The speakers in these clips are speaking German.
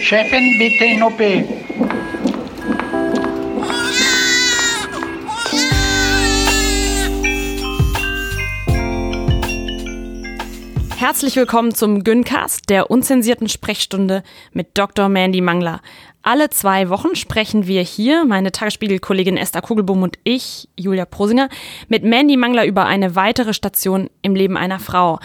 Chefin, bitte in OP. Herzlich willkommen zum Güncast, der unzensierten Sprechstunde mit Dr. Mandy Mangler. Alle zwei Wochen sprechen wir hier, meine Tagesspiegel-Kollegin Esther Kugelbohm und ich, Julia Prosinger, mit Mandy Mangler über eine weitere Station im Leben einer Frau.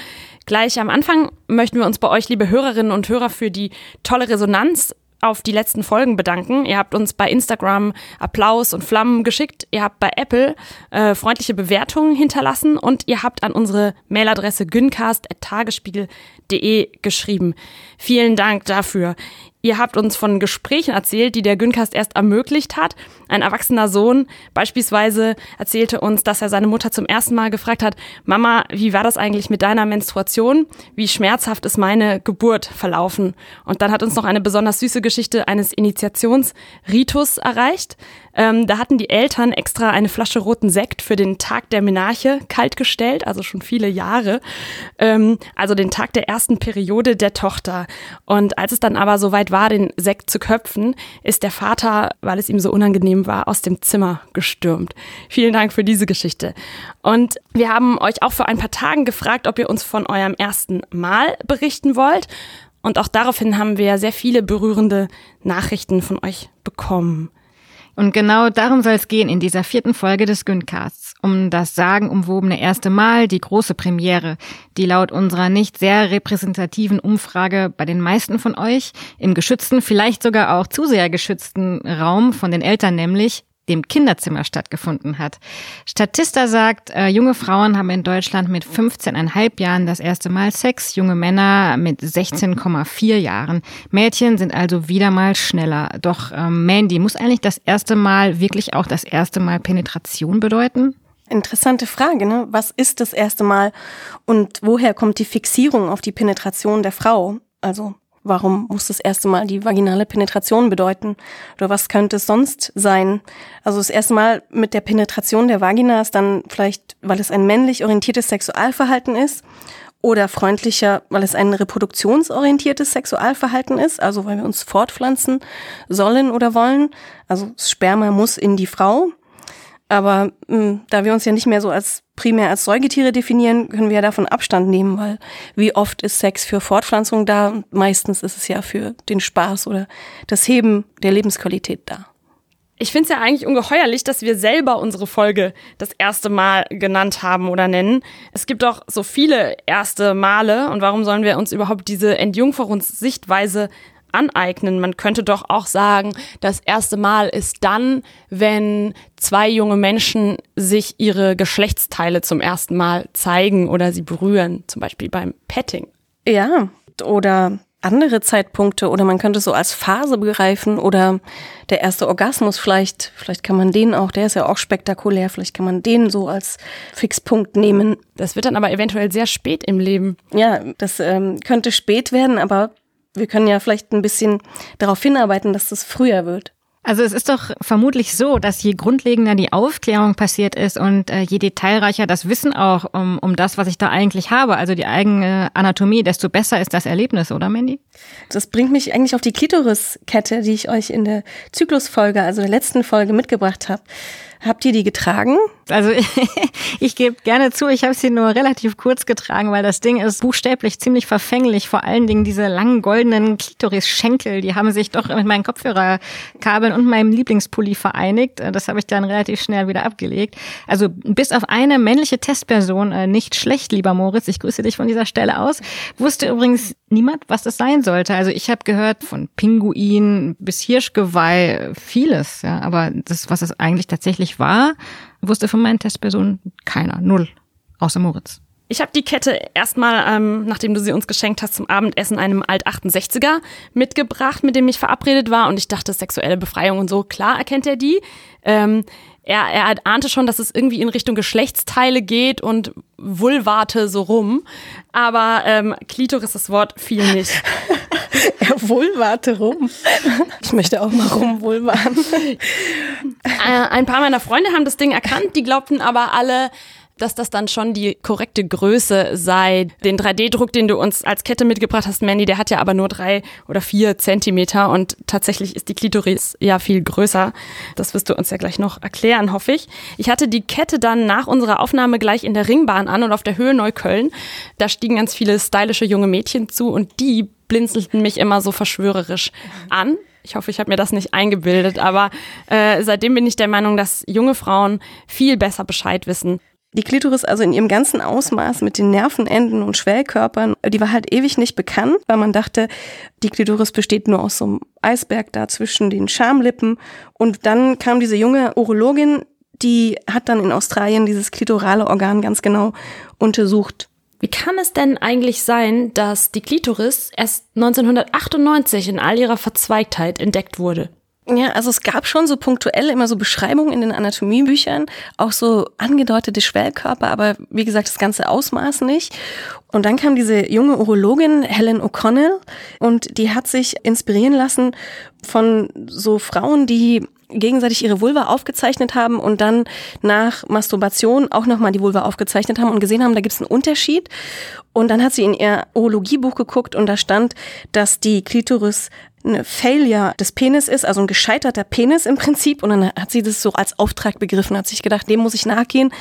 Gleich am Anfang möchten wir uns bei euch, liebe Hörerinnen und Hörer, für die tolle Resonanz auf die letzten Folgen bedanken. Ihr habt uns bei Instagram Applaus und Flammen geschickt. Ihr habt bei Apple äh, freundliche Bewertungen hinterlassen und ihr habt an unsere Mailadresse güncast.tagesspiegel.de geschrieben. Vielen Dank dafür. Ihr habt uns von Gesprächen erzählt, die der Güncast erst ermöglicht hat. Ein erwachsener Sohn beispielsweise erzählte uns, dass er seine Mutter zum ersten Mal gefragt hat, Mama, wie war das eigentlich mit deiner Menstruation? Wie schmerzhaft ist meine Geburt verlaufen? Und dann hat uns noch eine besonders süße Geschichte eines Initiationsritus erreicht. Ähm, da hatten die Eltern extra eine Flasche roten Sekt für den Tag der Menarche kaltgestellt, also schon viele Jahre. Ähm, also den Tag der ersten Periode der Tochter. Und als es dann aber soweit war, den Sekt zu köpfen, ist der Vater, weil es ihm so unangenehm war, aus dem Zimmer gestürmt. Vielen Dank für diese Geschichte. Und wir haben euch auch vor ein paar Tagen gefragt, ob ihr uns von eurem ersten Mal berichten wollt. Und auch daraufhin haben wir sehr viele berührende Nachrichten von euch bekommen. Und genau darum soll es gehen in dieser vierten Folge des Güncasts. Um das sagenumwobene erste Mal, die große Premiere, die laut unserer nicht sehr repräsentativen Umfrage bei den meisten von euch im geschützten, vielleicht sogar auch zu sehr geschützten Raum von den Eltern nämlich dem Kinderzimmer stattgefunden hat. Statista sagt, äh, junge Frauen haben in Deutschland mit 15,5 Jahren das erste Mal Sex, junge Männer mit 16,4 Jahren. Mädchen sind also wieder mal schneller. Doch ähm, Mandy, muss eigentlich das erste Mal wirklich auch das erste Mal Penetration bedeuten? Interessante Frage, ne? Was ist das erste Mal und woher kommt die Fixierung auf die Penetration der Frau? Also Warum muss das erste Mal die vaginale Penetration bedeuten? Oder was könnte es sonst sein? Also das erste Mal mit der Penetration der Vagina ist dann vielleicht, weil es ein männlich orientiertes Sexualverhalten ist oder freundlicher, weil es ein reproduktionsorientiertes Sexualverhalten ist, also weil wir uns fortpflanzen sollen oder wollen. Also Sperma muss in die Frau. Aber mh, hm, da wir uns ja nicht mehr so als primär als Säugetiere definieren, können wir ja davon Abstand nehmen, weil wie oft ist Sex für Fortpflanzung da? Meistens ist es ja für den Spaß oder das Heben der Lebensqualität da. Ich finde es ja eigentlich ungeheuerlich, dass wir selber unsere Folge das erste Mal genannt haben oder nennen. Es gibt doch so viele erste Male und warum sollen wir uns überhaupt diese Entjungferungs-Sichtweise aneignen. Man könnte doch auch sagen, das erste Mal ist dann, wenn zwei junge Menschen sich ihre Geschlechtsteile zum ersten Mal zeigen oder sie berühren, zum Beispiel beim Petting. Ja, oder andere Zeitpunkte oder man könnte es so als Phase begreifen oder der erste Orgasmus vielleicht, vielleicht kann man den auch, der ist ja auch spektakulär, vielleicht kann man den so als Fixpunkt nehmen. Das wird dann aber eventuell sehr spät im Leben. Ja, das ähm, könnte spät werden, aber wir können ja vielleicht ein bisschen darauf hinarbeiten, dass das früher wird. Also es ist doch vermutlich so, dass je grundlegender die Aufklärung passiert ist und äh, je detailreicher das Wissen auch um, um das, was ich da eigentlich habe, also die eigene Anatomie, desto besser ist das Erlebnis, oder Mandy? Das bringt mich eigentlich auf die Klitoriskette, die ich euch in der Zyklusfolge, also der letzten Folge mitgebracht habe. Habt ihr die getragen? Also ich gebe gerne zu, ich habe sie nur relativ kurz getragen, weil das Ding ist buchstäblich ziemlich verfänglich. Vor allen Dingen diese langen goldenen Klitoris-Schenkel, die haben sich doch mit meinen Kopfhörerkabeln und meinem Lieblingspulli vereinigt. Das habe ich dann relativ schnell wieder abgelegt. Also bis auf eine männliche Testperson, äh, nicht schlecht, lieber Moritz, ich grüße dich von dieser Stelle aus, wusste übrigens niemand, was das sein sollte. Also ich habe gehört von Pinguin bis Hirschgeweih, vieles, ja, aber das, was es eigentlich tatsächlich war, wusste von meinen Testpersonen keiner, null, außer Moritz. Ich habe die Kette erstmal, ähm, nachdem du sie uns geschenkt hast, zum Abendessen einem Alt-68er mitgebracht, mit dem ich verabredet war. Und ich dachte, sexuelle Befreiung und so, klar erkennt er die. Ähm, er, er ahnte schon, dass es irgendwie in Richtung Geschlechtsteile geht und Vulvate so rum. Aber ähm, Klitoris, das Wort fiel nicht. er vulvate rum. Ich möchte auch mal rumvulvaren. Äh, ein paar meiner Freunde haben das Ding erkannt, die glaubten aber alle, dass das dann schon die korrekte Größe sei. Den 3D-Druck, den du uns als Kette mitgebracht hast, Mandy, der hat ja aber nur drei oder vier Zentimeter und tatsächlich ist die Klitoris ja viel größer. Das wirst du uns ja gleich noch erklären, hoffe ich. Ich hatte die Kette dann nach unserer Aufnahme gleich in der Ringbahn an und auf der Höhe Neukölln. Da stiegen ganz viele stylische junge Mädchen zu und die blinzelten mich immer so verschwörerisch an. Ich hoffe, ich habe mir das nicht eingebildet, aber äh, seitdem bin ich der Meinung, dass junge Frauen viel besser Bescheid wissen. Die Klitoris also in ihrem ganzen Ausmaß mit den Nervenenden und Schwellkörpern, die war halt ewig nicht bekannt, weil man dachte, die Klitoris besteht nur aus so einem Eisberg da zwischen den Schamlippen. Und dann kam diese junge Urologin, die hat dann in Australien dieses klitorale Organ ganz genau untersucht. Wie kann es denn eigentlich sein, dass die Klitoris erst 1998 in all ihrer Verzweigtheit entdeckt wurde? Ja, also es gab schon so punktuell immer so Beschreibungen in den Anatomiebüchern, auch so angedeutete Schwellkörper, aber wie gesagt, das ganze Ausmaß nicht. Und dann kam diese junge Urologin Helen O'Connell und die hat sich inspirieren lassen von so Frauen, die gegenseitig ihre Vulva aufgezeichnet haben und dann nach Masturbation auch nochmal die Vulva aufgezeichnet haben und gesehen haben, da gibt es einen Unterschied. Und dann hat sie in ihr Urologiebuch geguckt und da stand, dass die Klitoris eine Failure des Penis ist, also ein gescheiterter Penis im Prinzip. Und dann hat sie das so als Auftrag begriffen, hat sich gedacht, dem muss ich nachgehen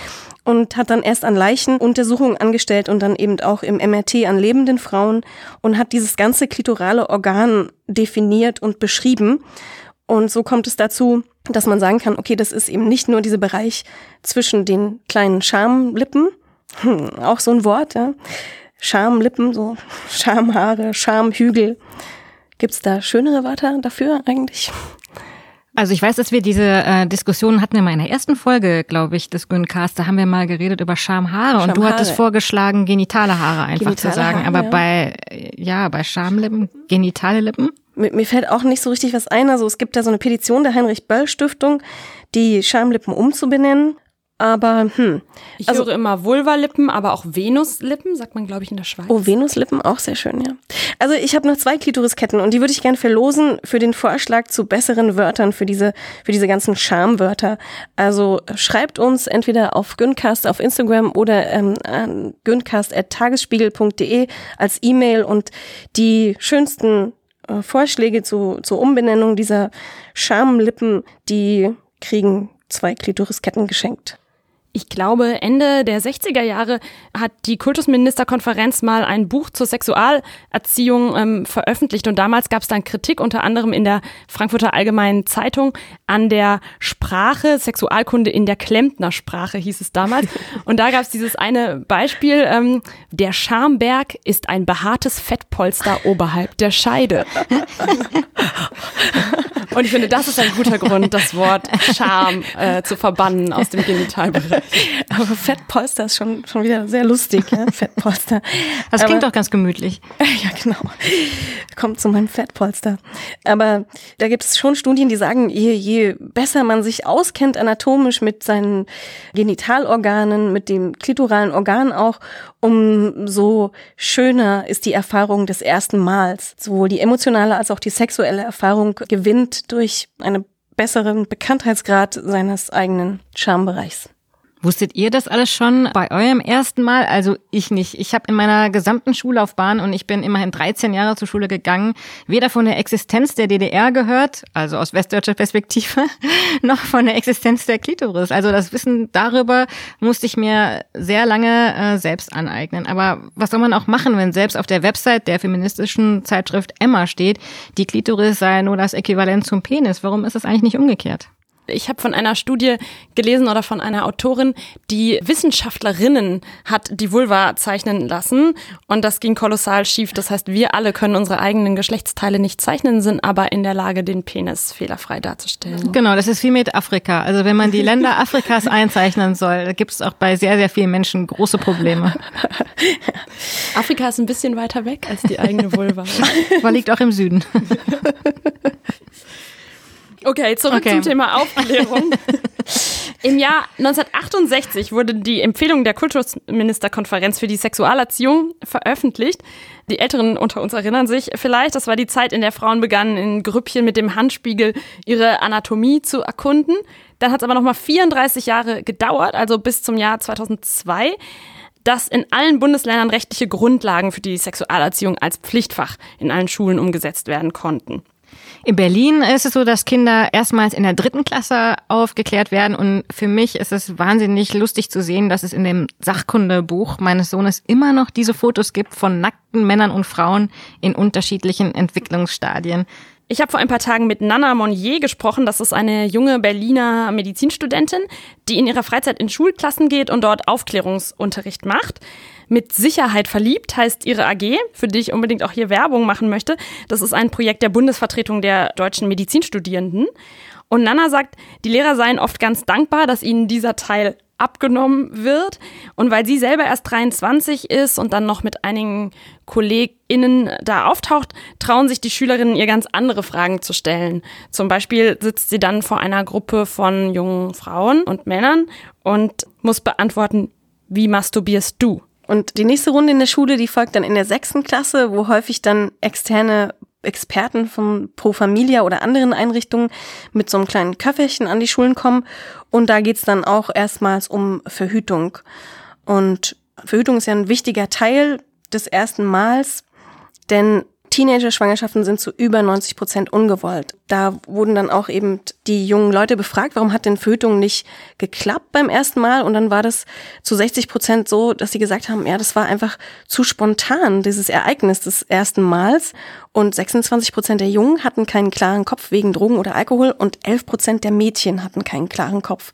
und hat dann erst an Leichen Untersuchungen angestellt und dann eben auch im MRT an lebenden Frauen und hat dieses ganze klitorale Organ definiert und beschrieben. Und so kommt es dazu, dass man sagen kann, okay, das ist eben nicht nur dieser Bereich zwischen den kleinen Schamlippen, hm, auch so ein Wort, ja. Schamlippen, so Schamhaare, Schamhügel, Gibt es da schönere Wörter dafür eigentlich? Also ich weiß, dass wir diese äh, Diskussion hatten in meiner ersten Folge, glaube ich, des Güncast. Da haben wir mal geredet über Schamhaare und du hattest vorgeschlagen, genitale Haare einfach genitale zu sagen. Haare, Aber ja. bei ja bei Schamlippen, genitale Lippen. Mir, mir fällt auch nicht so richtig was ein. Also es gibt da so eine Petition der Heinrich Böll Stiftung, die Schamlippen umzubenennen. Aber hm. Ich also, höre immer Vulvalippen, aber auch Venuslippen, sagt man, glaube ich, in der Schweiz. Oh, Venuslippen, auch sehr schön, ja. Also ich habe noch zwei Klitorisketten und die würde ich gerne verlosen für den Vorschlag zu besseren Wörtern für diese, für diese ganzen Schamwörter. Also schreibt uns entweder auf Güncast auf Instagram oder ähm, an güncast.tagesspiegel.de als E-Mail und die schönsten äh, Vorschläge zu, zur Umbenennung dieser Schamlippen, die kriegen zwei Klitorisketten geschenkt ich glaube, Ende der 60er Jahre hat die Kultusministerkonferenz mal ein Buch zur Sexualerziehung ähm, veröffentlicht und damals gab es dann Kritik unter anderem in der Frankfurter Allgemeinen Zeitung an der Sprache, Sexualkunde in der Klempnersprache hieß es damals. Und da gab es dieses eine Beispiel, ähm, der Schamberg ist ein behaartes Fettpolster oberhalb der Scheide. Und ich finde, das ist ein guter Grund, das Wort Scham äh, zu verbannen aus dem Genitalbereich. Aber Fettpolster ist schon, schon wieder sehr lustig, ja? Fettpolster. Das Aber, klingt doch ganz gemütlich. Ja, genau. Kommt zu meinem Fettpolster. Aber da gibt es schon Studien, die sagen, je, je besser man sich auskennt anatomisch mit seinen Genitalorganen, mit dem klitoralen Organ auch, umso schöner ist die Erfahrung des ersten Mals. Sowohl die emotionale als auch die sexuelle Erfahrung gewinnt durch einen besseren Bekanntheitsgrad seines eigenen Schambereichs. Wusstet ihr das alles schon bei eurem ersten Mal? Also ich nicht. Ich habe in meiner gesamten Schullaufbahn und ich bin immerhin 13 Jahre zur Schule gegangen, weder von der Existenz der DDR gehört, also aus westdeutscher Perspektive, noch von der Existenz der Klitoris. Also das Wissen darüber musste ich mir sehr lange äh, selbst aneignen. Aber was soll man auch machen, wenn selbst auf der Website der feministischen Zeitschrift Emma steht, die Klitoris sei nur das Äquivalent zum Penis? Warum ist das eigentlich nicht umgekehrt? Ich habe von einer Studie gelesen oder von einer Autorin, die Wissenschaftlerinnen hat die Vulva zeichnen lassen und das ging kolossal schief. Das heißt, wir alle können unsere eigenen Geschlechtsteile nicht zeichnen, sind aber in der Lage, den Penis fehlerfrei darzustellen. Genau, das ist wie mit Afrika. Also wenn man die Länder Afrikas einzeichnen soll, gibt es auch bei sehr, sehr vielen Menschen große Probleme. Afrika ist ein bisschen weiter weg als die eigene Vulva. Aber liegt auch im Süden. Okay, zurück okay. zum Thema Aufklärung. Im Jahr 1968 wurde die Empfehlung der Kultusministerkonferenz für die Sexualerziehung veröffentlicht. Die Älteren unter uns erinnern sich vielleicht, das war die Zeit, in der Frauen begannen, in Grüppchen mit dem Handspiegel ihre Anatomie zu erkunden. Dann hat es aber nochmal 34 Jahre gedauert, also bis zum Jahr 2002 dass in allen Bundesländern rechtliche Grundlagen für die Sexualerziehung als Pflichtfach in allen Schulen umgesetzt werden konnten. In Berlin ist es so, dass Kinder erstmals in der dritten Klasse aufgeklärt werden. Und für mich ist es wahnsinnig lustig zu sehen, dass es in dem Sachkundebuch meines Sohnes immer noch diese Fotos gibt von nackten Männern und Frauen in unterschiedlichen Entwicklungsstadien. Ich habe vor ein paar Tagen mit Nana Monnier gesprochen. Das ist eine junge Berliner Medizinstudentin, die in ihrer Freizeit in Schulklassen geht und dort Aufklärungsunterricht macht. Mit Sicherheit verliebt heißt ihre AG, für die ich unbedingt auch hier Werbung machen möchte. Das ist ein Projekt der Bundesvertretung der deutschen Medizinstudierenden. Und Nana sagt, die Lehrer seien oft ganz dankbar, dass ihnen dieser Teil abgenommen wird. Und weil sie selber erst 23 ist und dann noch mit einigen KollegInnen da auftaucht, trauen sich die Schülerinnen ihr ganz andere Fragen zu stellen. Zum Beispiel sitzt sie dann vor einer Gruppe von jungen Frauen und Männern und muss beantworten, wie masturbierst du? Und die nächste Runde in der Schule, die folgt dann in der sechsten Klasse, wo häufig dann externe Experten von Pro Familia oder anderen Einrichtungen mit so einem kleinen Köfferchen an die Schulen kommen. Und da geht's dann auch erstmals um Verhütung. Und Verhütung ist ja ein wichtiger Teil des ersten Mals, denn Teenager-Schwangerschaften sind zu über 90 Prozent ungewollt. Da wurden dann auch eben die jungen Leute befragt, warum hat denn Verhütung nicht geklappt beim ersten Mal? Und dann war das zu 60 Prozent so, dass sie gesagt haben, ja, das war einfach zu spontan, dieses Ereignis des ersten Mals. Und 26 Prozent der Jungen hatten keinen klaren Kopf wegen Drogen oder Alkohol und 11 Prozent der Mädchen hatten keinen klaren Kopf.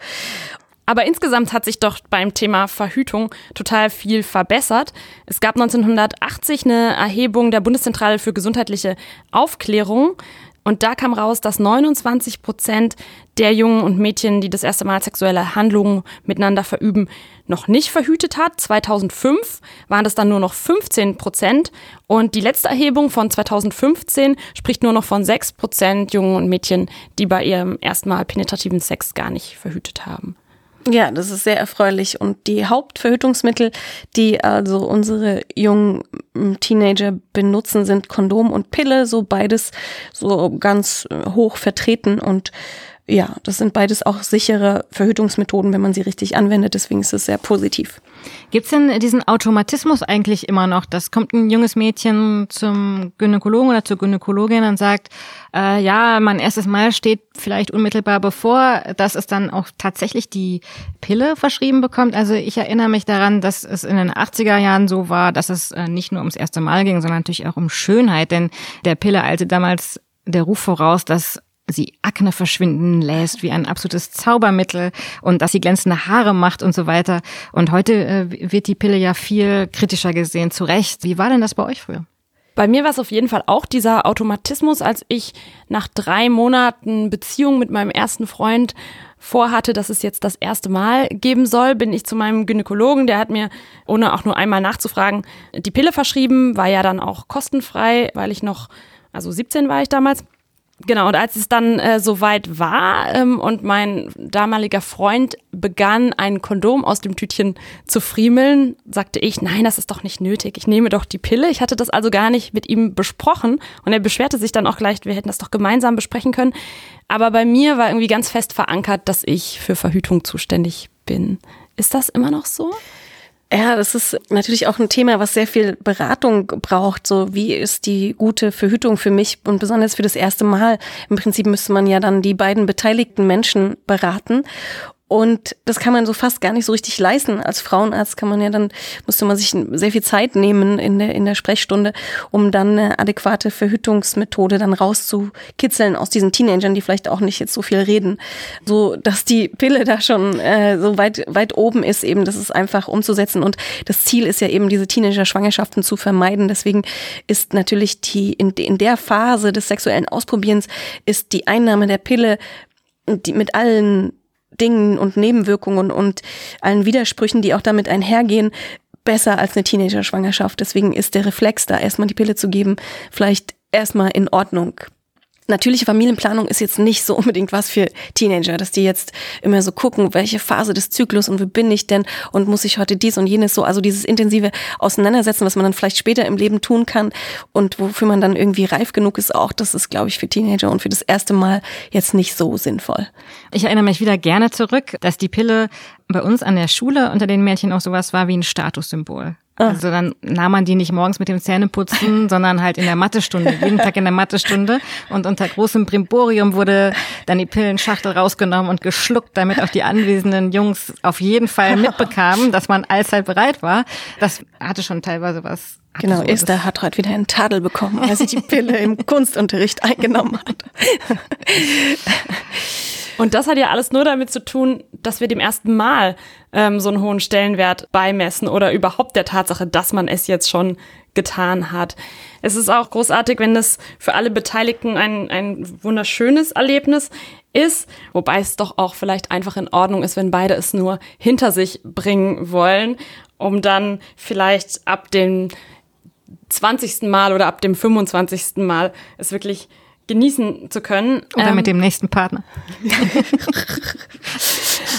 Aber insgesamt hat sich doch beim Thema Verhütung total viel verbessert. Es gab 1980 eine Erhebung der Bundeszentrale für gesundheitliche Aufklärung. Und da kam raus, dass 29 Prozent der Jungen und Mädchen, die das erste Mal sexuelle Handlungen miteinander verüben, noch nicht verhütet hat. 2005 waren das dann nur noch 15 Prozent. Und die letzte Erhebung von 2015 spricht nur noch von 6 Prozent Jungen und Mädchen, die bei ihrem ersten Mal penetrativen Sex gar nicht verhütet haben. Ja, das ist sehr erfreulich. Und die Hauptverhütungsmittel, die also unsere jungen Teenager benutzen, sind Kondom und Pille, so beides so ganz äh, hoch vertreten und ja, das sind beides auch sichere Verhütungsmethoden, wenn man sie richtig anwendet. Deswegen ist es sehr positiv. Gibt es denn diesen Automatismus eigentlich immer noch? Das kommt ein junges Mädchen zum Gynäkologen oder zur Gynäkologin und sagt, äh, ja, mein erstes Mal steht vielleicht unmittelbar bevor, dass es dann auch tatsächlich die Pille verschrieben bekommt. Also ich erinnere mich daran, dass es in den 80er Jahren so war, dass es äh, nicht nur ums erste Mal ging, sondern natürlich auch um Schönheit. Denn der Pille eilte damals der Ruf voraus, dass sie Akne verschwinden lässt, wie ein absolutes Zaubermittel und dass sie glänzende Haare macht und so weiter. Und heute äh, wird die Pille ja viel kritischer gesehen, zu Recht. Wie war denn das bei euch früher? Bei mir war es auf jeden Fall auch dieser Automatismus, als ich nach drei Monaten Beziehung mit meinem ersten Freund vorhatte, dass es jetzt das erste Mal geben soll, bin ich zu meinem Gynäkologen, der hat mir, ohne auch nur einmal nachzufragen, die Pille verschrieben, war ja dann auch kostenfrei, weil ich noch, also 17 war ich damals. Genau, und als es dann äh, soweit war ähm, und mein damaliger Freund begann, ein Kondom aus dem Tütchen zu friemeln, sagte ich, nein, das ist doch nicht nötig. Ich nehme doch die Pille. Ich hatte das also gar nicht mit ihm besprochen. Und er beschwerte sich dann auch gleich, wir hätten das doch gemeinsam besprechen können. Aber bei mir war irgendwie ganz fest verankert, dass ich für Verhütung zuständig bin. Ist das immer noch so? Ja, das ist natürlich auch ein Thema, was sehr viel Beratung braucht. So, wie ist die gute Verhütung für mich und besonders für das erste Mal? Im Prinzip müsste man ja dann die beiden beteiligten Menschen beraten. Und das kann man so fast gar nicht so richtig leisten. Als Frauenarzt kann man ja dann, musste man sich sehr viel Zeit nehmen in der, in der Sprechstunde, um dann eine adäquate Verhütungsmethode dann rauszukitzeln aus diesen Teenagern, die vielleicht auch nicht jetzt so viel reden. So, dass die Pille da schon äh, so weit, weit oben ist, eben, das ist einfach umzusetzen. Und das Ziel ist ja eben, diese Teenager-Schwangerschaften zu vermeiden. Deswegen ist natürlich die, in, in der Phase des sexuellen Ausprobierens ist die Einnahme der Pille die mit allen Dingen und Nebenwirkungen und allen Widersprüchen, die auch damit einhergehen, besser als eine Teenager-Schwangerschaft. Deswegen ist der Reflex da, erstmal die Pille zu geben, vielleicht erstmal in Ordnung. Natürliche Familienplanung ist jetzt nicht so unbedingt was für Teenager, dass die jetzt immer so gucken, welche Phase des Zyklus und wo bin ich denn und muss ich heute dies und jenes so, also dieses intensive Auseinandersetzen, was man dann vielleicht später im Leben tun kann und wofür man dann irgendwie reif genug ist auch, das ist, glaube ich, für Teenager und für das erste Mal jetzt nicht so sinnvoll. Ich erinnere mich wieder gerne zurück, dass die Pille bei uns an der Schule unter den Mädchen auch sowas war wie ein Statussymbol. Ah. Also dann nahm man die nicht morgens mit dem Zähneputzen, sondern halt in der Mathestunde, jeden Tag in der Mathestunde. Und unter großem Brimborium wurde dann die Pillenschachtel rausgenommen und geschluckt, damit auch die anwesenden Jungs auf jeden Fall mitbekamen, dass man allzeit bereit war. Das hatte schon teilweise was. Genau, Esther hat heute wieder einen Tadel bekommen, als sie die Pille im Kunstunterricht eingenommen hat. Und das hat ja alles nur damit zu tun, dass wir dem ersten Mal ähm, so einen hohen Stellenwert beimessen oder überhaupt der Tatsache, dass man es jetzt schon getan hat. Es ist auch großartig, wenn das für alle Beteiligten ein, ein wunderschönes Erlebnis ist, wobei es doch auch vielleicht einfach in Ordnung ist, wenn beide es nur hinter sich bringen wollen, um dann vielleicht ab dem 20. Mal oder ab dem 25. Mal es wirklich genießen zu können. Oder ähm, mit dem nächsten Partner.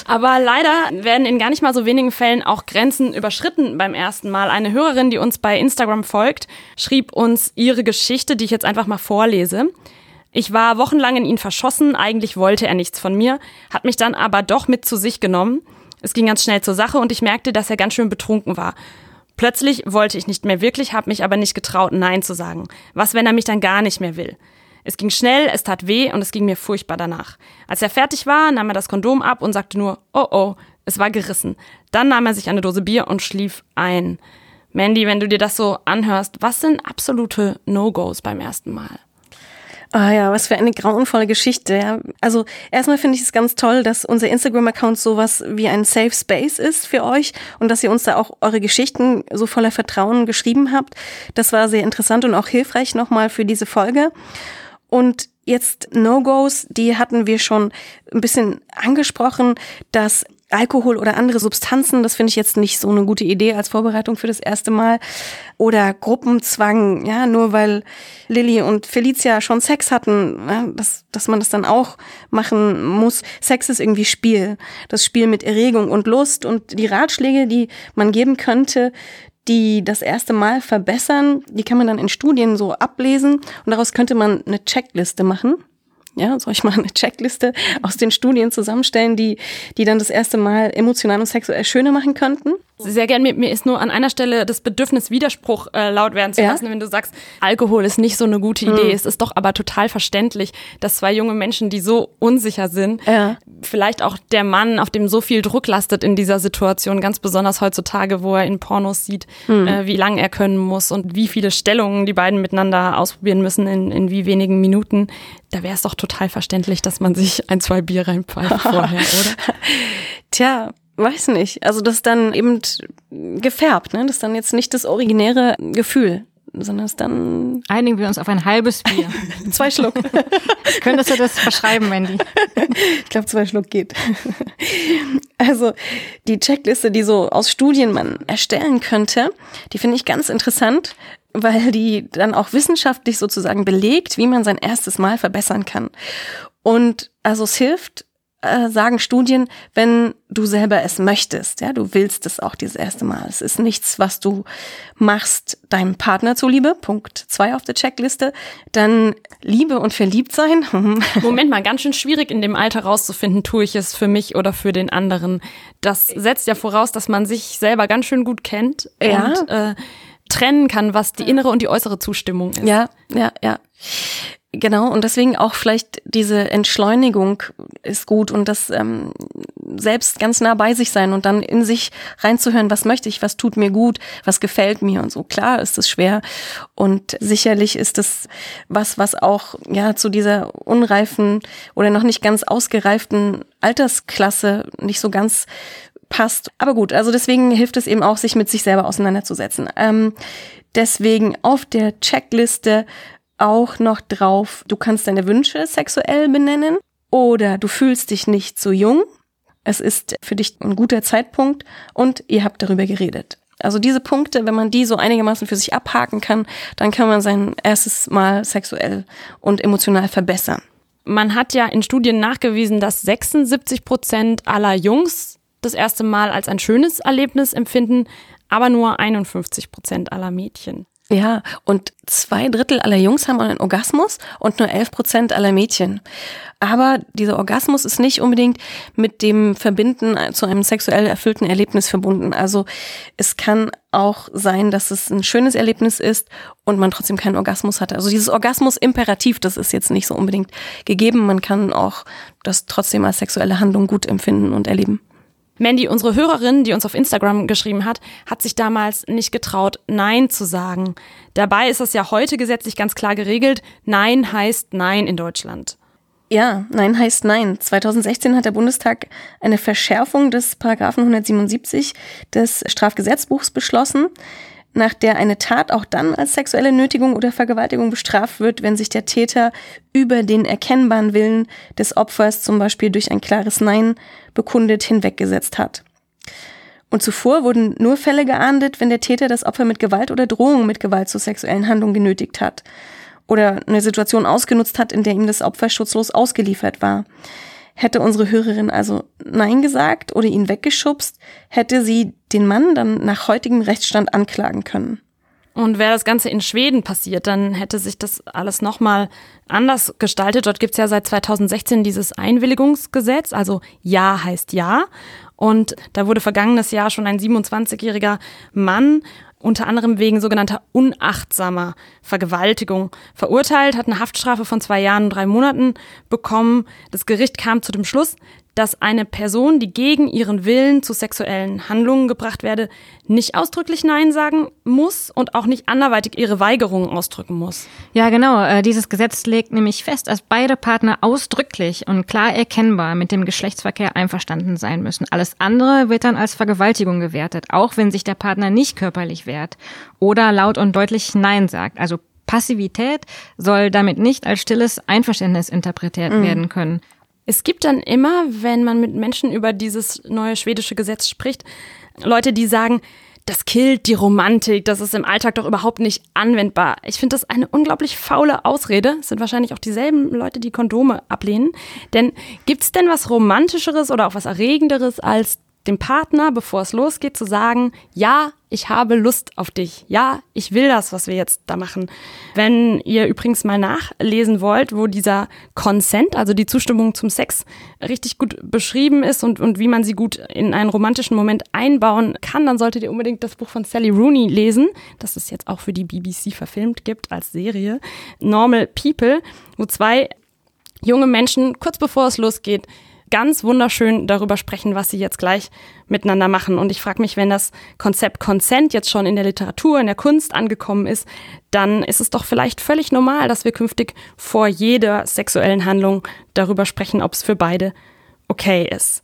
Aber leider werden in gar nicht mal so wenigen Fällen auch Grenzen überschritten beim ersten Mal. Eine Hörerin, die uns bei Instagram folgt, schrieb uns ihre Geschichte, die ich jetzt einfach mal vorlese. Ich war wochenlang in ihn verschossen, eigentlich wollte er nichts von mir, hat mich dann aber doch mit zu sich genommen. Es ging ganz schnell zur Sache und ich merkte, dass er ganz schön betrunken war. Plötzlich wollte ich nicht mehr wirklich, habe mich aber nicht getraut, Nein zu sagen. Was, wenn er mich dann gar nicht mehr will? Es ging schnell, es tat weh und es ging mir furchtbar danach. Als er fertig war, nahm er das Kondom ab und sagte nur, oh oh, es war gerissen. Dann nahm er sich eine Dose Bier und schlief ein. Mandy, wenn du dir das so anhörst, was sind absolute No-Gos beim ersten Mal? Ah ja, was für eine grauenvolle Geschichte. Ja. Also erstmal finde ich es ganz toll, dass unser Instagram-Account sowas wie ein Safe Space ist für euch und dass ihr uns da auch eure Geschichten so voller Vertrauen geschrieben habt. Das war sehr interessant und auch hilfreich nochmal für diese Folge. Und jetzt No-Gos, die hatten wir schon ein bisschen angesprochen, dass Alkohol oder andere Substanzen, das finde ich jetzt nicht so eine gute Idee als Vorbereitung für das erste Mal. Oder Gruppenzwang, ja, nur weil Lilly und Felicia schon Sex hatten, ja, dass, dass man das dann auch machen muss. Sex ist irgendwie Spiel. Das Spiel mit Erregung und Lust und die Ratschläge, die man geben könnte, die das erste Mal verbessern, die kann man dann in Studien so ablesen und daraus könnte man eine Checkliste machen. Ja, soll ich mal eine Checkliste aus den Studien zusammenstellen, die, die dann das erste Mal emotional und sexuell schöner machen könnten? Sehr gern. Mir, mir ist nur an einer Stelle das Bedürfnis, Widerspruch äh, laut werden zu lassen, ja? wenn du sagst, Alkohol ist nicht so eine gute Idee. Mhm. Es ist doch aber total verständlich, dass zwei junge Menschen, die so unsicher sind, ja. vielleicht auch der Mann, auf dem so viel Druck lastet in dieser Situation, ganz besonders heutzutage, wo er in Pornos sieht, mhm. äh, wie lang er können muss und wie viele Stellungen die beiden miteinander ausprobieren müssen in, in wie wenigen Minuten. Da wäre es doch total verständlich, dass man sich ein, zwei Bier reinpfeift vorher, oder? Tja, weiß nicht. Also das ist dann eben gefärbt, ne? Das ist dann jetzt nicht das originäre Gefühl, sondern es dann. Einigen wir uns auf ein halbes Bier. zwei Schluck. Könntest du das verschreiben, Mandy? ich glaube, zwei Schluck geht. also die Checkliste, die so aus Studien man erstellen könnte, die finde ich ganz interessant, weil die dann auch wissenschaftlich sozusagen belegt, wie man sein erstes Mal verbessern kann. Und also es hilft äh, sagen Studien, wenn du selber es möchtest, ja, du willst es auch dieses erste Mal. Es ist nichts, was du machst deinem Partner zuliebe, Punkt zwei auf der Checkliste. Dann Liebe und verliebt sein. Moment mal, ganz schön schwierig in dem Alter rauszufinden, tue ich es für mich oder für den anderen. Das setzt ja voraus, dass man sich selber ganz schön gut kennt ja. und äh, trennen kann, was die innere und die äußere Zustimmung ist. Ja, ja, ja. Genau, und deswegen auch vielleicht diese Entschleunigung ist gut und das ähm, selbst ganz nah bei sich sein und dann in sich reinzuhören, was möchte ich, was tut mir gut, was gefällt mir und so. Klar ist es schwer und sicherlich ist es was, was auch ja zu dieser unreifen oder noch nicht ganz ausgereiften Altersklasse nicht so ganz passt. Aber gut, also deswegen hilft es eben auch, sich mit sich selber auseinanderzusetzen. Ähm, deswegen auf der Checkliste auch noch drauf, du kannst deine Wünsche sexuell benennen oder du fühlst dich nicht so jung. Es ist für dich ein guter Zeitpunkt und ihr habt darüber geredet. Also diese Punkte, wenn man die so einigermaßen für sich abhaken kann, dann kann man sein erstes Mal sexuell und emotional verbessern. Man hat ja in Studien nachgewiesen, dass 76 Prozent aller Jungs das erste Mal als ein schönes Erlebnis empfinden, aber nur 51 Prozent aller Mädchen. Ja, und zwei Drittel aller Jungs haben einen Orgasmus und nur 11 Prozent aller Mädchen. Aber dieser Orgasmus ist nicht unbedingt mit dem Verbinden zu einem sexuell erfüllten Erlebnis verbunden. Also es kann auch sein, dass es ein schönes Erlebnis ist und man trotzdem keinen Orgasmus hatte. Also dieses Orgasmus-Imperativ, das ist jetzt nicht so unbedingt gegeben. Man kann auch das trotzdem als sexuelle Handlung gut empfinden und erleben. Mandy, unsere Hörerin, die uns auf Instagram geschrieben hat, hat sich damals nicht getraut, Nein zu sagen. Dabei ist es ja heute gesetzlich ganz klar geregelt. Nein heißt Nein in Deutschland. Ja, Nein heißt Nein. 2016 hat der Bundestag eine Verschärfung des Paragraphen 177 des Strafgesetzbuchs beschlossen nach der eine Tat auch dann als sexuelle Nötigung oder Vergewaltigung bestraft wird, wenn sich der Täter über den erkennbaren Willen des Opfers zum Beispiel durch ein klares Nein bekundet hinweggesetzt hat. Und zuvor wurden nur Fälle geahndet, wenn der Täter das Opfer mit Gewalt oder Drohung mit Gewalt zu sexuellen Handlungen genötigt hat oder eine Situation ausgenutzt hat, in der ihm das Opfer schutzlos ausgeliefert war. Hätte unsere Hörerin also Nein gesagt oder ihn weggeschubst, hätte sie den Mann dann nach heutigem Rechtsstand anklagen können. Und wäre das Ganze in Schweden passiert, dann hätte sich das alles nochmal anders gestaltet. Dort gibt es ja seit 2016 dieses Einwilligungsgesetz, also Ja heißt Ja. Und da wurde vergangenes Jahr schon ein 27-jähriger Mann unter anderem wegen sogenannter unachtsamer Vergewaltigung verurteilt, hat eine Haftstrafe von zwei Jahren und drei Monaten bekommen. Das Gericht kam zu dem Schluss, dass eine Person, die gegen ihren Willen zu sexuellen Handlungen gebracht werde, nicht ausdrücklich Nein sagen muss und auch nicht anderweitig ihre Weigerung ausdrücken muss. Ja, genau. Äh, dieses Gesetz legt nämlich fest, dass beide Partner ausdrücklich und klar erkennbar mit dem Geschlechtsverkehr einverstanden sein müssen. Alles andere wird dann als Vergewaltigung gewertet, auch wenn sich der Partner nicht körperlich wehrt oder laut und deutlich Nein sagt. Also Passivität soll damit nicht als stilles Einverständnis interpretiert mhm. werden können. Es gibt dann immer, wenn man mit Menschen über dieses neue schwedische Gesetz spricht, Leute, die sagen, das killt die Romantik, das ist im Alltag doch überhaupt nicht anwendbar. Ich finde das eine unglaublich faule Ausrede. Es sind wahrscheinlich auch dieselben Leute, die Kondome ablehnen. Denn gibt es denn was Romantischeres oder auch was Erregenderes als dem Partner, bevor es losgeht, zu sagen, ja, ich habe Lust auf dich. Ja, ich will das, was wir jetzt da machen. Wenn ihr übrigens mal nachlesen wollt, wo dieser Consent, also die Zustimmung zum Sex, richtig gut beschrieben ist und, und wie man sie gut in einen romantischen Moment einbauen kann, dann solltet ihr unbedingt das Buch von Sally Rooney lesen, das es jetzt auch für die BBC verfilmt gibt als Serie. Normal People, wo zwei junge Menschen kurz bevor es losgeht, ganz wunderschön darüber sprechen, was sie jetzt gleich miteinander machen. Und ich frage mich, wenn das Konzept Consent jetzt schon in der Literatur, in der Kunst angekommen ist, dann ist es doch vielleicht völlig normal, dass wir künftig vor jeder sexuellen Handlung darüber sprechen, ob es für beide okay ist.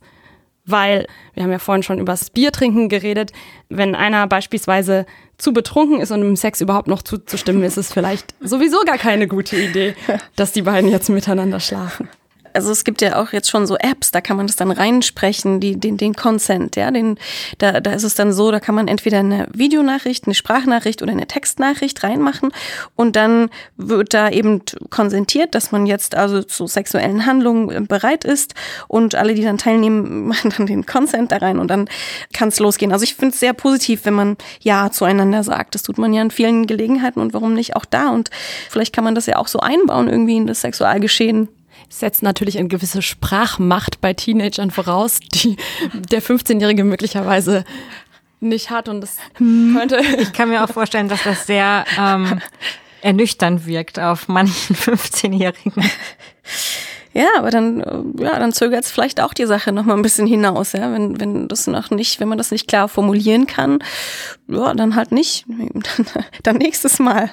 Weil, wir haben ja vorhin schon über das Biertrinken geredet, wenn einer beispielsweise zu betrunken ist und im Sex überhaupt noch zuzustimmen, ist es vielleicht sowieso gar keine gute Idee, dass die beiden jetzt miteinander schlafen also es gibt ja auch jetzt schon so Apps, da kann man das dann reinsprechen, die, den, den Consent, ja, den, da, da ist es dann so, da kann man entweder eine Videonachricht, eine Sprachnachricht oder eine Textnachricht reinmachen und dann wird da eben konsentiert, dass man jetzt also zu sexuellen Handlungen äh, bereit ist und alle, die dann teilnehmen, machen dann den Consent da rein und dann kann es losgehen. Also ich finde es sehr positiv, wenn man Ja zueinander sagt. Das tut man ja in vielen Gelegenheiten und warum nicht auch da und vielleicht kann man das ja auch so einbauen irgendwie in das Sexualgeschehen setzt natürlich eine gewisse Sprachmacht bei Teenagern voraus, die der 15-Jährige möglicherweise nicht hat und das hm. könnte. Ich kann mir auch vorstellen, dass das sehr ähm, ernüchternd wirkt auf manchen 15-Jährigen. Ja, aber dann, äh, ja, dann zögert es vielleicht auch die Sache noch mal ein bisschen hinaus, ja, wenn, wenn das noch nicht, wenn man das nicht klar formulieren kann, ja, dann halt nicht, dann, dann nächstes Mal.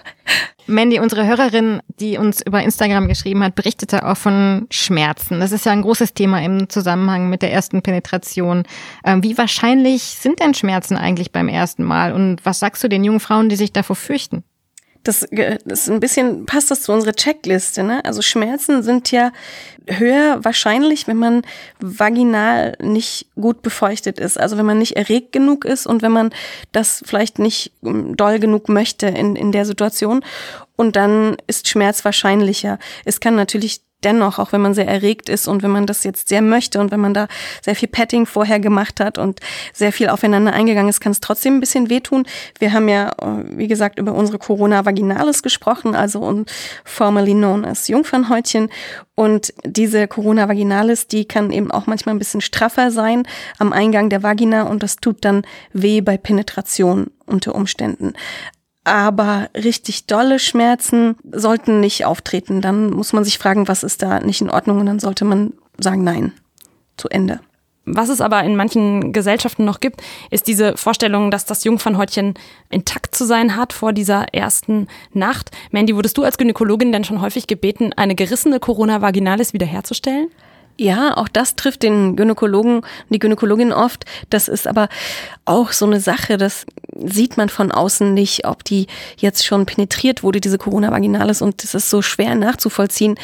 Mandy, unsere Hörerin, die uns über Instagram geschrieben hat, berichtete auch von Schmerzen. Das ist ja ein großes Thema im Zusammenhang mit der ersten Penetration. Ähm, wie wahrscheinlich sind denn Schmerzen eigentlich beim ersten Mal? Und was sagst du den jungen Frauen, die sich davor fürchten? Das, das ist ein bisschen, passt das zu unserer Checkliste, ne? Also Schmerzen sind ja höher wahrscheinlich, wenn man vaginal nicht gut befeuchtet ist. Also wenn man nicht erregt genug ist und wenn man das vielleicht nicht ähm, doll genug möchte in, in der Situation. Und dann ist Schmerz wahrscheinlicher. Es kann natürlich dennoch, auch wenn man sehr erregt ist und wenn man das jetzt sehr möchte und wenn man da sehr viel Petting vorher gemacht hat und sehr viel aufeinander eingegangen ist, kann es trotzdem ein bisschen wehtun. Wir haben ja, äh, wie gesagt, über unsere Corona vaginalis gesprochen, also und formerly known as Jungfernhäutchen. Und diese Corona vaginalis, die kann eben auch manchmal ein bisschen straffer sein am Eingang der Vagina und das tut dann weh bei Penetration unter Umständen aber richtig dolle Schmerzen sollten nicht auftreten. Dann muss man sich fragen, was ist da nicht in Ordnung und dann sollte man sagen, nein, zu Ende. Was es aber in manchen Gesellschaften noch gibt, ist diese Vorstellung, dass das Jungfernhäutchen intakt zu sein hat vor dieser ersten Nacht. Mandy, wurdest du als Gynäkologin denn schon häufig gebeten, eine gerissene Corona vaginalis wiederherzustellen? Ja, auch das trifft den Gynäkologen, die Gynäkologin oft. Das ist aber auch so eine Sache, das sieht man von außen nicht, ob die jetzt schon penetriert wurde, diese Corona vaginalis, und das ist so schwer nachzuvollziehen.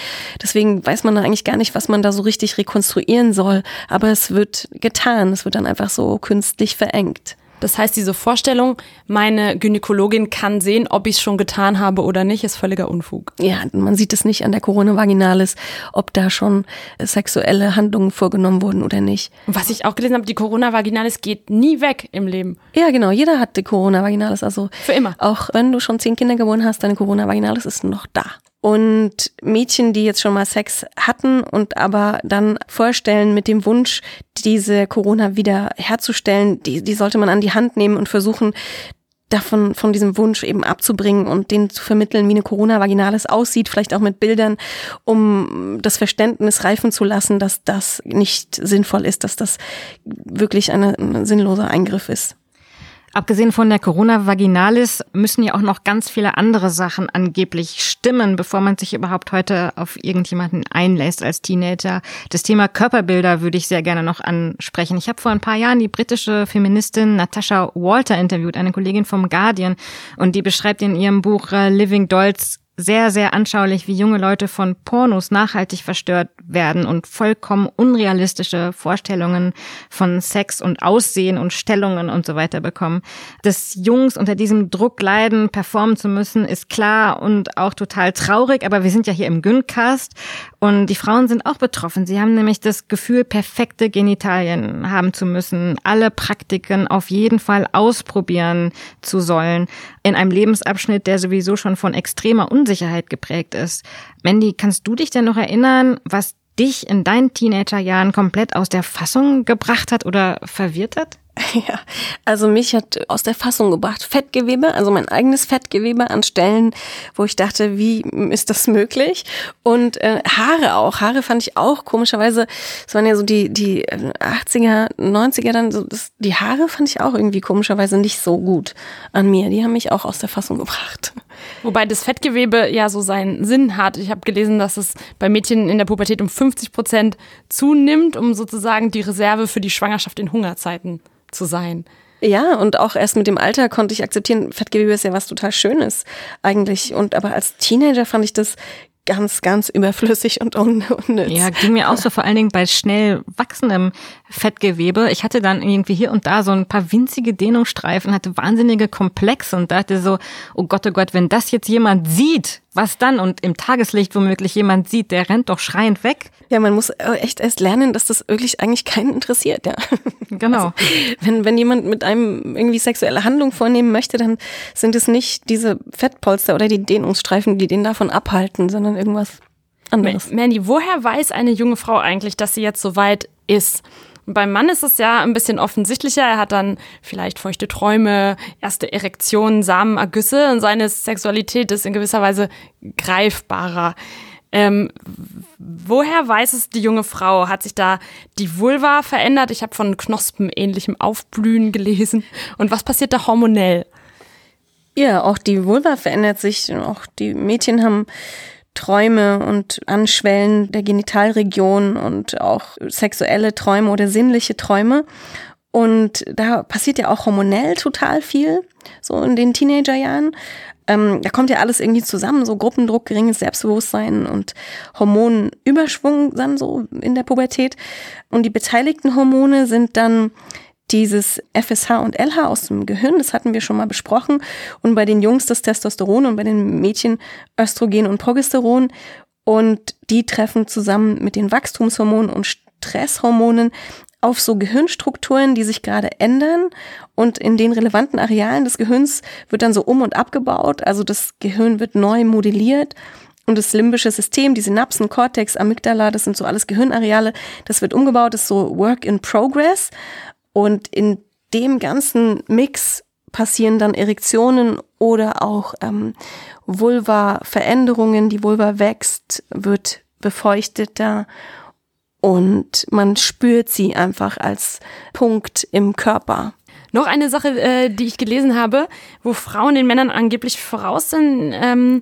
Deswegen weiß man da eigentlich gar nicht, was man da so richtig rekonstruieren soll. Aber es wird getan. Es wird dann einfach so künstlich verengt. Das heißt, diese Vorstellung, meine Gynäkologin kann sehen, ob ich es schon getan habe oder nicht, ist völliger Unfug. Ja, man sieht es nicht an der Corona vaginalis, ob da schon sexuelle Handlungen vorgenommen wurden oder nicht. Was ich auch gelesen habe, die Corona vaginalis geht nie weg im Leben. Ja, genau. Jeder hat die Corona vaginalis. Also für immer. Auch wenn du schon zehn Kinder geboren hast, deine Corona vaginalis ist noch da. Und Mädchen, die jetzt schon mal Sex hatten und aber dann vorstellen mit dem Wunsch, diese Corona wieder herzustellen, die, die sollte man an die Hand nehmen und versuchen, davon, von diesem Wunsch eben abzubringen und denen zu vermitteln, wie eine Corona vaginalis aussieht, vielleicht auch mit Bildern, um das Verständnis reifen zu lassen, dass das nicht sinnvoll ist, dass das wirklich eine, ein sinnloser Eingriff ist. Abgesehen von der Corona vaginalis müssen ja auch noch ganz viele andere Sachen angeblich stimmen, bevor man sich überhaupt heute auf irgendjemanden einlässt als Teenager. Das Thema Körperbilder würde ich sehr gerne noch ansprechen. Ich habe vor ein paar Jahren die britische Feministin Natasha Walter interviewt, eine Kollegin vom Guardian, und die beschreibt in ihrem Buch äh, Living Dolls sehr, sehr anschaulich, wie junge Leute von Pornos nachhaltig verstört werden und vollkommen unrealistische Vorstellungen von Sex und Aussehen und Stellungen und so weiter bekommen. Dass Jungs unter diesem Druck leiden, performen zu müssen, ist klar und auch total traurig, aber wir sind ja hier im Güncast und die Frauen sind auch betroffen. Sie haben nämlich das Gefühl, perfekte Genitalien haben zu müssen, alle Praktiken auf jeden Fall ausprobieren zu sollen in einem Lebensabschnitt, der sowieso schon von extremer Unsicherheit geprägt ist. Mandy, kannst du dich denn noch erinnern, was dich in deinen Teenagerjahren komplett aus der Fassung gebracht hat oder verwirrt hat? Ja, also mich hat aus der Fassung gebracht Fettgewebe, also mein eigenes Fettgewebe an Stellen, wo ich dachte, wie ist das möglich? Und äh, Haare auch. Haare fand ich auch komischerweise, es waren ja so die die 80er, äh, 90er dann so das, die Haare fand ich auch irgendwie komischerweise nicht so gut an mir. Die haben mich auch aus der Fassung gebracht. Wobei das Fettgewebe ja so seinen Sinn hat. Ich habe gelesen, dass es bei Mädchen in der Pubertät um 50 Prozent zunimmt, um sozusagen die Reserve für die Schwangerschaft in Hungerzeiten zu sein. Ja, und auch erst mit dem Alter konnte ich akzeptieren, Fettgewebe ist ja was total Schönes eigentlich. Und aber als Teenager fand ich das ganz, ganz überflüssig und unnütz. Ja, ging mir auch so vor allen Dingen bei schnell wachsendem Fettgewebe. Ich hatte dann irgendwie hier und da so ein paar winzige Dehnungsstreifen, hatte wahnsinnige Komplexe und dachte so, oh Gott, oh Gott, wenn das jetzt jemand sieht, was dann? Und im Tageslicht womöglich jemand sieht, der rennt doch schreiend weg. Ja, man muss echt erst lernen, dass das wirklich eigentlich keinen interessiert, ja. Genau. Also, wenn, wenn jemand mit einem irgendwie sexuelle Handlung vornehmen möchte, dann sind es nicht diese Fettpolster oder die Dehnungsstreifen, die den davon abhalten, sondern irgendwas anderes. Mandy, woher weiß eine junge Frau eigentlich, dass sie jetzt so weit ist? Beim Mann ist es ja ein bisschen offensichtlicher. Er hat dann vielleicht feuchte Träume, erste Erektionen, Samenergüsse und seine Sexualität ist in gewisser Weise greifbarer. Ähm, woher weiß es die junge Frau? Hat sich da die Vulva verändert? Ich habe von knospenähnlichem Aufblühen gelesen. Und was passiert da hormonell? Ja, auch die Vulva verändert sich. Auch die Mädchen haben Träume und Anschwellen der Genitalregion und auch sexuelle Träume oder sinnliche Träume. Und da passiert ja auch hormonell total viel, so in den Teenagerjahren. Ähm, da kommt ja alles irgendwie zusammen, so Gruppendruck, geringes Selbstbewusstsein und Hormonüberschwung dann so in der Pubertät. Und die beteiligten Hormone sind dann dieses FSH und LH aus dem Gehirn, das hatten wir schon mal besprochen. Und bei den Jungs das Testosteron und bei den Mädchen Östrogen und Progesteron. Und die treffen zusammen mit den Wachstumshormonen und Stresshormonen auf so Gehirnstrukturen, die sich gerade ändern. Und in den relevanten Arealen des Gehirns wird dann so um und abgebaut, also das Gehirn wird neu modelliert. Und das limbische System, die Synapsen, Cortex, Amygdala, das sind so alles Gehirnareale, das wird umgebaut, das ist so Work in Progress und in dem ganzen Mix passieren dann Erektionen oder auch ähm, Vulva-Veränderungen, die Vulva wächst, wird befeuchteter und man spürt sie einfach als Punkt im Körper. Noch eine Sache, äh, die ich gelesen habe, wo Frauen den Männern angeblich voraus sind. Ähm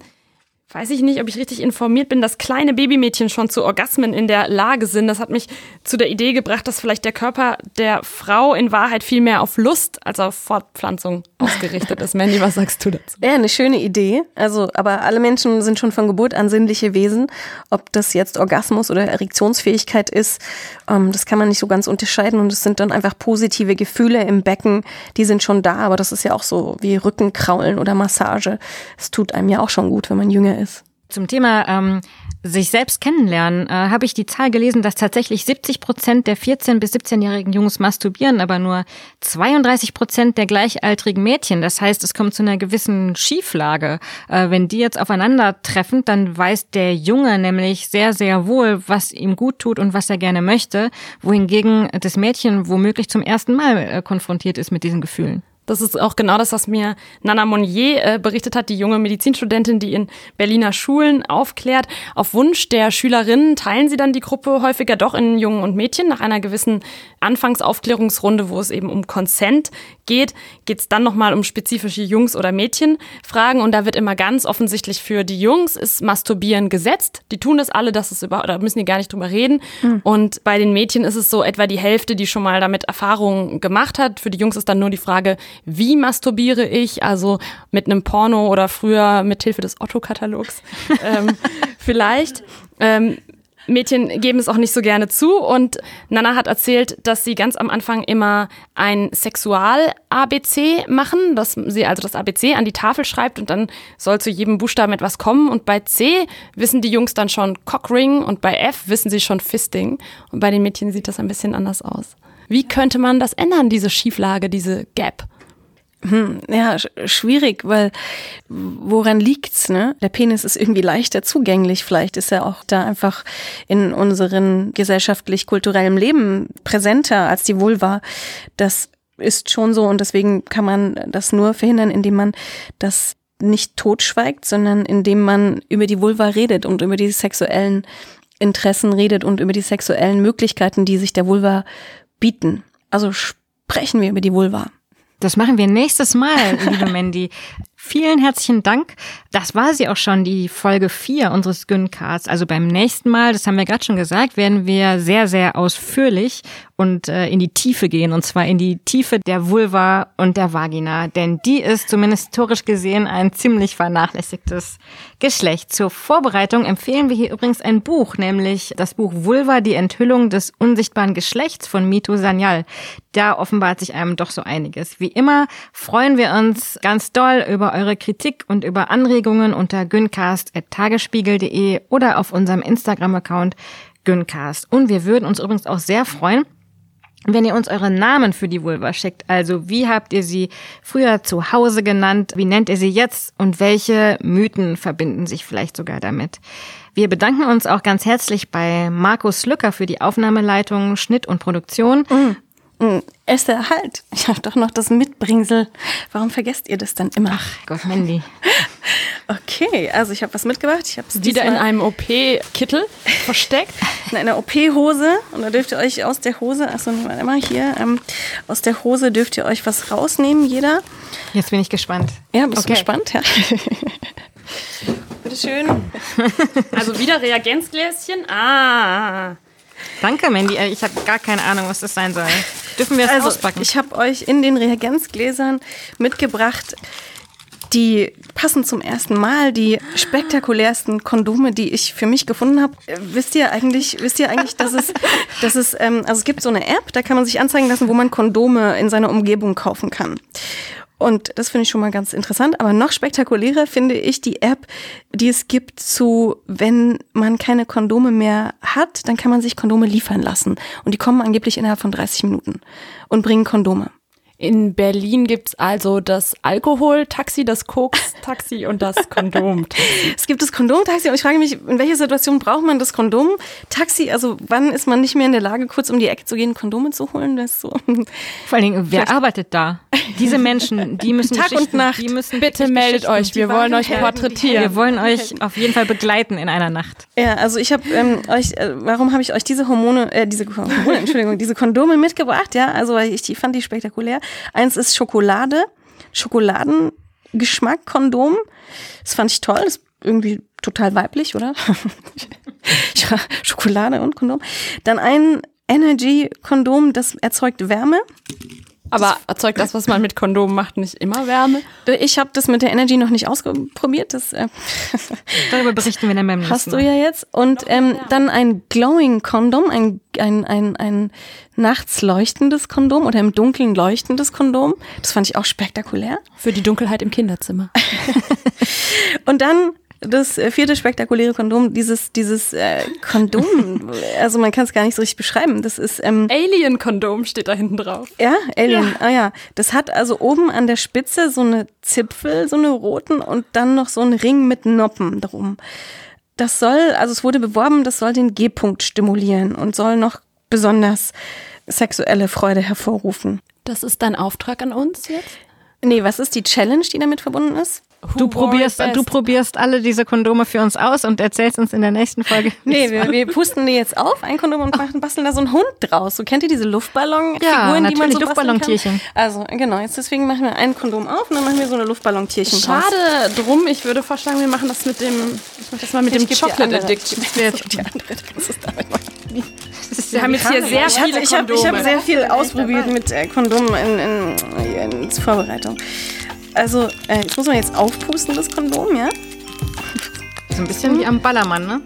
weiß ich nicht, ob ich richtig informiert bin, dass kleine Babymädchen schon zu Orgasmen in der Lage sind. Das hat mich zu der Idee gebracht, dass vielleicht der Körper der Frau in Wahrheit viel mehr auf Lust als auf Fortpflanzung ausgerichtet ist. Mandy, was sagst du dazu? Ja, eine schöne Idee. Also, aber alle Menschen sind schon von Geburt an sinnliche Wesen. Ob das jetzt Orgasmus oder Erektionsfähigkeit ist, ähm, das kann man nicht so ganz unterscheiden. Und es sind dann einfach positive Gefühle im Becken, die sind schon da. Aber das ist ja auch so wie Rückenkraulen oder Massage. Es tut einem ja auch schon gut, wenn man jünger ist. Zum Thema ähm, sich selbst kennenlernen äh, habe ich die Zahl gelesen, dass tatsächlich 70 Prozent der 14- bis 17-jährigen Jungs masturbieren, aber nur 32 Prozent der gleichaltrigen Mädchen. Das heißt, es kommt zu einer gewissen Schieflage. Äh, wenn die jetzt aufeinandertreffen, dann weiß der Junge nämlich sehr, sehr wohl, was ihm gut tut und was er gerne möchte, wohingegen das Mädchen womöglich zum ersten Mal äh, konfrontiert ist mit diesen Gefühlen. Das ist auch genau das, was mir Nana Monnier äh, berichtet hat, die junge Medizinstudentin, die in Berliner Schulen aufklärt. Auf Wunsch der Schülerinnen teilen sie dann die Gruppe häufiger doch in Jungen und Mädchen. Nach einer gewissen Anfangsaufklärungsrunde, wo es eben um Consent geht, geht es dann nochmal um spezifische Jungs- oder Mädchenfragen. Und da wird immer ganz offensichtlich für die Jungs ist Masturbieren gesetzt. Die tun das alle, das ist über, da müssen die gar nicht drüber reden. Mhm. Und bei den Mädchen ist es so etwa die Hälfte, die schon mal damit Erfahrungen gemacht hat. Für die Jungs ist dann nur die Frage, wie masturbiere ich, also mit einem Porno oder früher mit Hilfe des Otto-Katalogs ähm, vielleicht. Ähm, Mädchen geben es auch nicht so gerne zu und Nana hat erzählt, dass sie ganz am Anfang immer ein Sexual-ABC machen, dass sie also das ABC an die Tafel schreibt und dann soll zu jedem Buchstaben etwas kommen und bei C wissen die Jungs dann schon Cockring und bei F wissen sie schon Fisting und bei den Mädchen sieht das ein bisschen anders aus. Wie könnte man das ändern, diese Schieflage, diese Gap? Hm, ja, schwierig, weil woran liegt's, ne? Der Penis ist irgendwie leichter zugänglich. Vielleicht ist er auch da einfach in unseren gesellschaftlich-kulturellen Leben präsenter als die Vulva. Das ist schon so und deswegen kann man das nur verhindern, indem man das nicht totschweigt, sondern indem man über die Vulva redet und über die sexuellen Interessen redet und über die sexuellen Möglichkeiten, die sich der Vulva bieten. Also sprechen wir über die Vulva. Das machen wir nächstes Mal, liebe Mandy. Vielen herzlichen Dank. Das war sie auch schon, die Folge 4 unseres Güncasts. Also beim nächsten Mal, das haben wir gerade schon gesagt, werden wir sehr, sehr ausführlich und äh, in die Tiefe gehen. Und zwar in die Tiefe der Vulva und der Vagina. Denn die ist zumindest historisch gesehen ein ziemlich vernachlässigtes Geschlecht. Zur Vorbereitung empfehlen wir hier übrigens ein Buch, nämlich das Buch Vulva, die Enthüllung des unsichtbaren Geschlechts von Mito Sanyal. Da offenbart sich einem doch so einiges. Wie immer freuen wir uns ganz doll über eure Kritik und über Anregungen unter güncast.tagesspiegel.de oder auf unserem Instagram-Account Güncast. Und wir würden uns übrigens auch sehr freuen, wenn ihr uns eure Namen für die Vulva schickt, also wie habt ihr sie früher zu Hause genannt, wie nennt ihr sie jetzt und welche Mythen verbinden sich vielleicht sogar damit. Wir bedanken uns auch ganz herzlich bei Markus Lücker für die Aufnahmeleitung, Schnitt und Produktion. Mm. Mm, Esther, halt. Ich habe doch noch das Mitbringsel. Warum vergesst ihr das dann immer? Ach Gott, Mandy. okay, also ich habe was mitgebracht. Ich habe es wieder in einem OP-Kittel versteckt. In einer OP-Hose. Und da dürft ihr euch aus der Hose, achso, warte mal hier, ähm, aus der Hose dürft ihr euch was rausnehmen, jeder. Jetzt bin ich gespannt. Ja, bist okay. du gespannt? Ja. Bitteschön. Also wieder Reagenzgläschen. Ah. Danke, Mandy. Ich habe gar keine Ahnung, was das sein soll. Dürfen wir es Also, auspacken? ich habe euch in den Reagenzgläsern mitgebracht, die passen zum ersten Mal, die spektakulärsten Kondome, die ich für mich gefunden habe. Äh, Wisst ihr eigentlich, wisst ihr eigentlich, dass es, dass es, ähm, also es gibt so eine App, da kann man sich anzeigen lassen, wo man Kondome in seiner Umgebung kaufen kann. Und das finde ich schon mal ganz interessant. Aber noch spektakulärer finde ich die App, die es gibt zu, wenn man keine Kondome mehr hat, dann kann man sich Kondome liefern lassen. Und die kommen angeblich innerhalb von 30 Minuten und bringen Kondome. In Berlin gibt's also das Alkohol-Taxi, das Koks-Taxi und das Kondom-Taxi. Es gibt das Kondomtaxi und ich frage mich, in welcher Situation braucht man das Kondomtaxi? Also wann ist man nicht mehr in der Lage, kurz um die Ecke zu gehen, Kondome zu holen? Das ist so. Vor allen Dingen, wer arbeitet da? Diese Menschen, die müssen Tag und Nacht. Die müssen Bitte meldet euch, wir wollen euch porträtieren. Wir wollen euch auf jeden Fall begleiten in einer Nacht. Ja, also ich habe ähm, euch, äh, warum habe ich euch diese Hormone, äh, diese Hormone, Entschuldigung, diese Kondome mitgebracht? Ja, also weil ich die fand die spektakulär. Eins ist Schokolade, Schokoladengeschmack Kondom. Das fand ich toll. Das ist irgendwie total weiblich, oder? Schokolade und Kondom. Dann ein Energy Kondom, das erzeugt Wärme. Aber erzeugt das, was man mit Kondomen macht, nicht immer Wärme? Ich habe das mit der Energy noch nicht ausprobiert. Das äh, Darüber berichten wir dann beim nächsten hast du Mal. ja jetzt. Und ähm, dann ein Glowing Kondom, ein, ein, ein, ein nachts leuchtendes Kondom oder im Dunkeln leuchtendes Kondom. Das fand ich auch spektakulär. Für die Dunkelheit im Kinderzimmer. Und dann das äh, vierte spektakuläre Kondom, dieses, dieses äh, Kondom, also man kann es gar nicht so richtig beschreiben. Das ist ähm, Alien-Kondom steht da hinten drauf. Ja, Alien. Ah ja, das hat also oben an der Spitze so eine Zipfel, so eine roten und dann noch so einen Ring mit Noppen drum. Das soll, also es wurde beworben, das soll den G-Punkt stimulieren und soll noch besonders sexuelle Freude hervorrufen. Das ist dein Auftrag an uns jetzt? Nee, was ist die Challenge, die damit verbunden ist? Du probierst, du probierst alle diese Kondome für uns aus und erzählst uns in der nächsten Folge. Nee, wir, wir pusten die jetzt auf, ein Kondom und machen, basteln da so einen Hund draus. So kennt ihr diese Luftballonfiguren, Ja, die man so basteln Luftballontierchen. Also, genau, jetzt deswegen machen wir ein Kondom auf und dann machen wir so eine Luftballontierchen draus. Schade drum, ich würde vorschlagen, wir machen das mit dem, ich mach das mal mit dem Ich dir Chocolate. Addiction. Dir andere, damit. Wir haben jetzt hier sehr Ich, viele ich habe Kondome. ich hab sehr viel ausprobiert mit äh, Kondomen in, in, in, in Vorbereitung. Also, äh, das muss man jetzt aufpusten, das Kondom, ja? So ein bisschen wie am Ballermann, ne?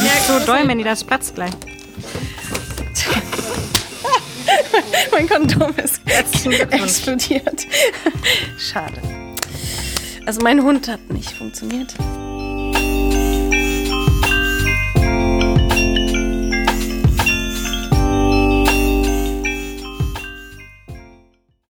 Nicht so doll, Mandy, das platzt gleich. mein Kondom ist explodiert. Schade. Also mein Hund hat nicht funktioniert.